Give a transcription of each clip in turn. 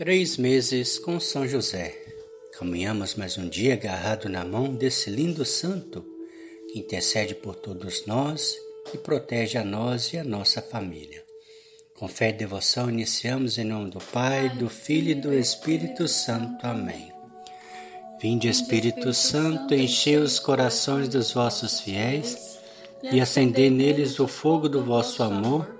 Três meses com São José. Caminhamos mais um dia agarrado na mão desse lindo santo que intercede por todos nós e protege a nós e a nossa família. Com fé e devoção iniciamos em nome do Pai, do Filho e do Espírito Santo. Amém. Vinde Espírito Santo, enchei os corações dos vossos fiéis e acendei neles o fogo do vosso amor.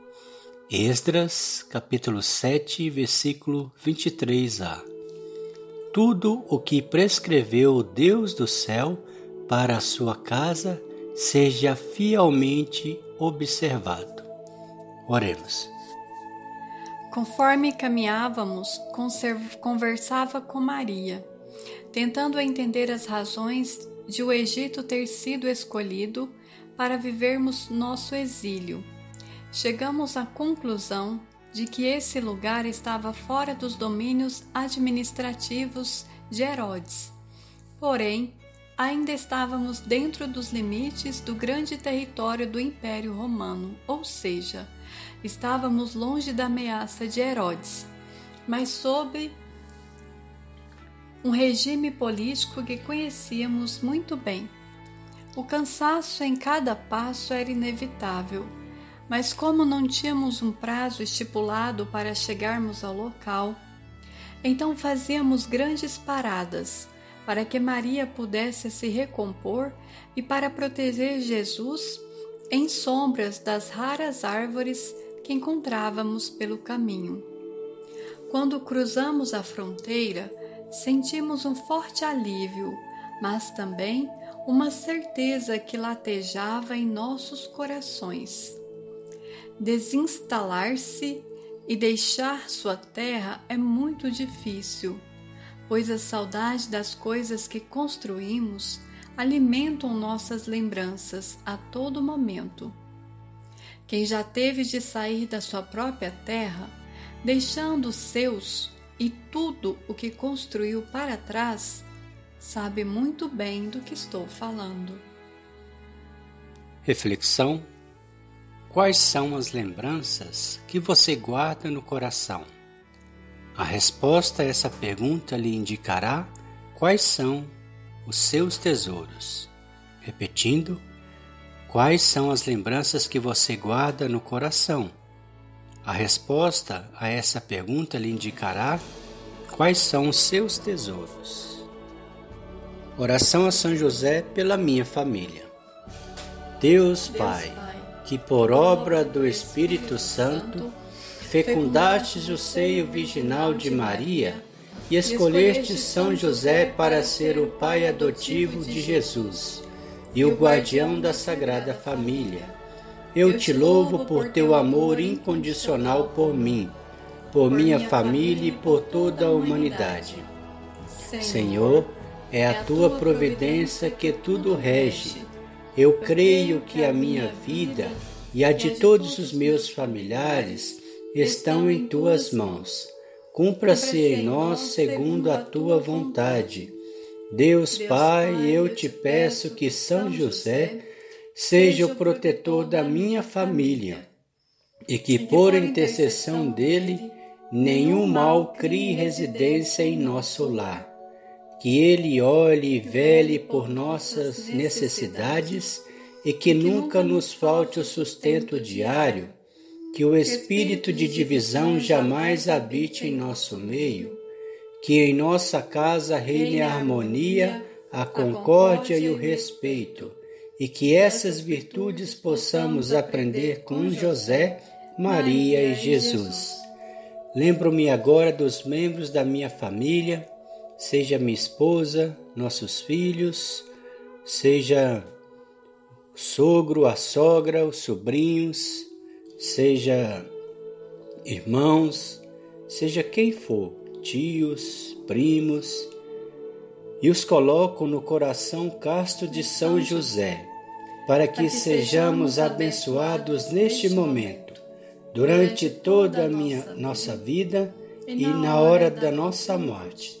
Esdras, capítulo 7, versículo 23a. Tudo o que prescreveu o Deus do céu para a sua casa seja fielmente observado. Oremos. Conforme caminhávamos, conversava com Maria, tentando entender as razões de o Egito ter sido escolhido para vivermos nosso exílio chegamos à conclusão de que esse lugar estava fora dos domínios administrativos de Herodes. Porém, ainda estávamos dentro dos limites do grande território do Império Romano, ou seja, estávamos longe da ameaça de Herodes, mas sob um regime político que conhecíamos muito bem. O cansaço em cada passo era inevitável mas como não tínhamos um prazo estipulado para chegarmos ao local, então fazíamos grandes paradas para que Maria pudesse se recompor e para proteger Jesus em sombras das raras árvores que encontrávamos pelo caminho. Quando cruzamos a fronteira, sentimos um forte alívio, mas também uma certeza que latejava em nossos corações. Desinstalar-se e deixar sua terra é muito difícil, pois a saudade das coisas que construímos alimentam nossas lembranças a todo momento. Quem já teve de sair da sua própria terra, deixando seus e tudo o que construiu para trás, sabe muito bem do que estou falando. Reflexão Quais são as lembranças que você guarda no coração? A resposta a essa pergunta lhe indicará quais são os seus tesouros. Repetindo, quais são as lembranças que você guarda no coração? A resposta a essa pergunta lhe indicará quais são os seus tesouros. Oração a São José pela minha família. Deus Pai que por obra do Espírito Santo fecundastes o seio virginal de Maria e escolheste São José para ser o pai adotivo de Jesus e o guardião da Sagrada Família. Eu te louvo por teu amor incondicional por mim, por minha família e por toda a humanidade. Senhor, é a tua providência que tudo rege eu creio que a minha vida e a de todos os meus familiares estão em tuas mãos. Cumpra-se em nós segundo a tua vontade. Deus Pai, eu te peço que São José seja o protetor da minha família e que, por intercessão dele, nenhum mal crie residência em nosso lar que Ele olhe e vele por nossas necessidades e que nunca nos falte o sustento diário, que o espírito de divisão jamais habite em nosso meio, que em nossa casa reine a harmonia, a concórdia e o respeito, e que essas virtudes possamos aprender com José, Maria e Jesus. Lembro-me agora dos membros da minha família seja minha esposa, nossos filhos, seja o sogro, a sogra, os sobrinhos, seja irmãos, seja quem for tios, primos, e os coloco no coração casto de São José, para que sejamos abençoados neste momento, durante toda a minha nossa vida e na hora da nossa morte.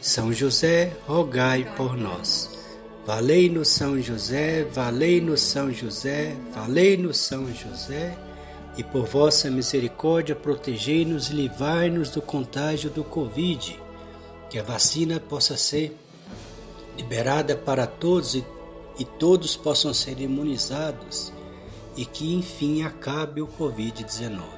São José, rogai por nós. Valei-nos São José, valei-nos São José, valei-nos São José e por vossa misericórdia protegei-nos e livrai-nos do contágio do Covid, que a vacina possa ser liberada para todos e, e todos possam ser imunizados e que enfim acabe o Covid-19.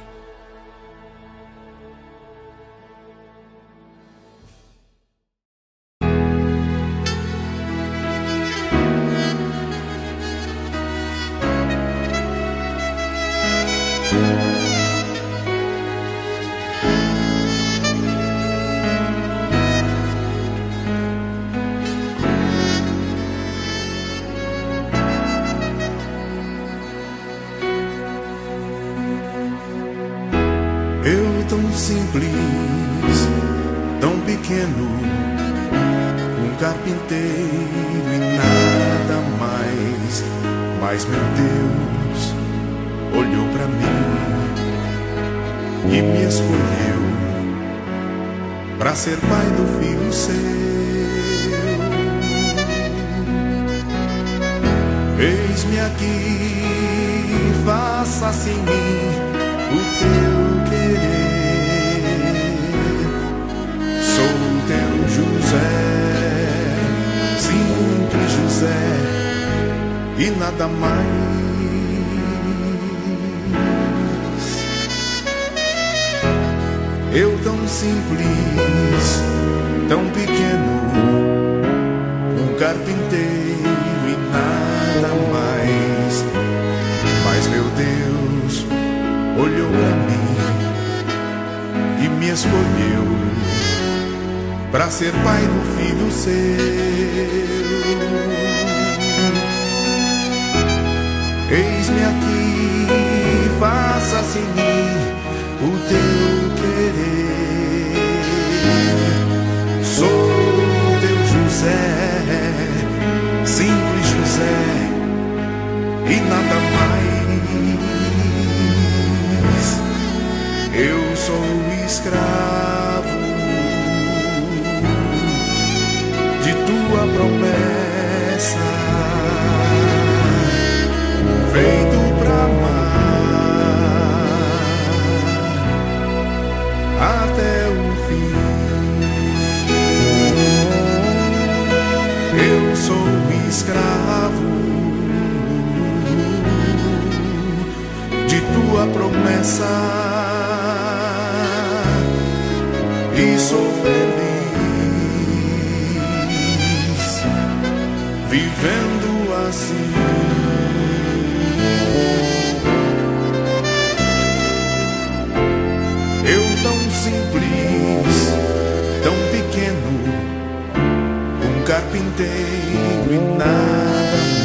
Mas meu Deus olhou para mim e me escolheu para ser pai do filho seu. Eis-me aqui, faça-se em mim o teu e nada mais. Eu tão simples, tão pequeno, um carpinteiro e nada mais. Mas meu Deus olhou para mim e me escolheu para ser pai do filho seu. Eis-me aqui, faça-se em mim o teu querer. Sou teu José, simples José, e nada mais. Eu sou escravo tua promessa, escravo de tua promessa e sou feliz vivendo assim. Eu tão simples, carpinteiro e nada mais.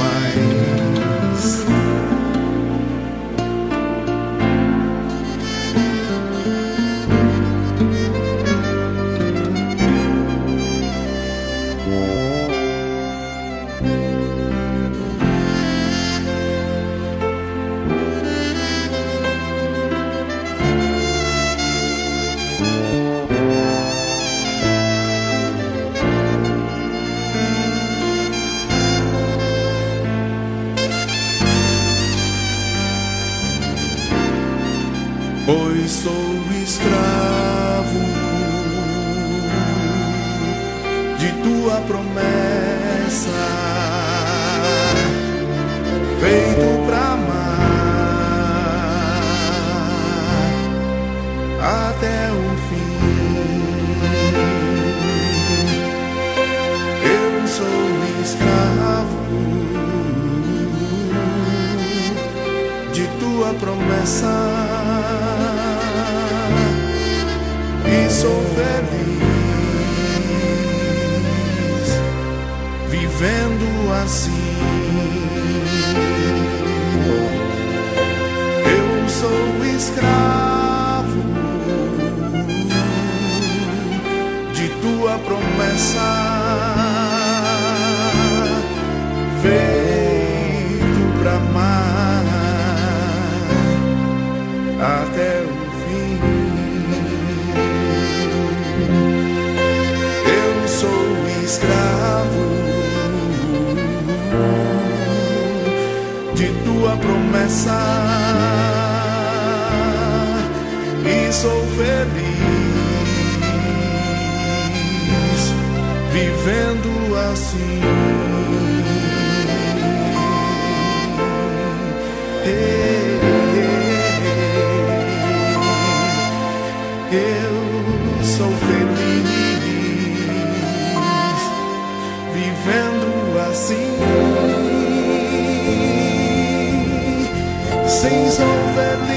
Promessa, feito pra amar até o fim. Eu sou escravo de tua promessa vivendo assim. Eu sou escravo de tua promessa, assim. Eu sou feliz vivendo assim. Sim, sou feliz.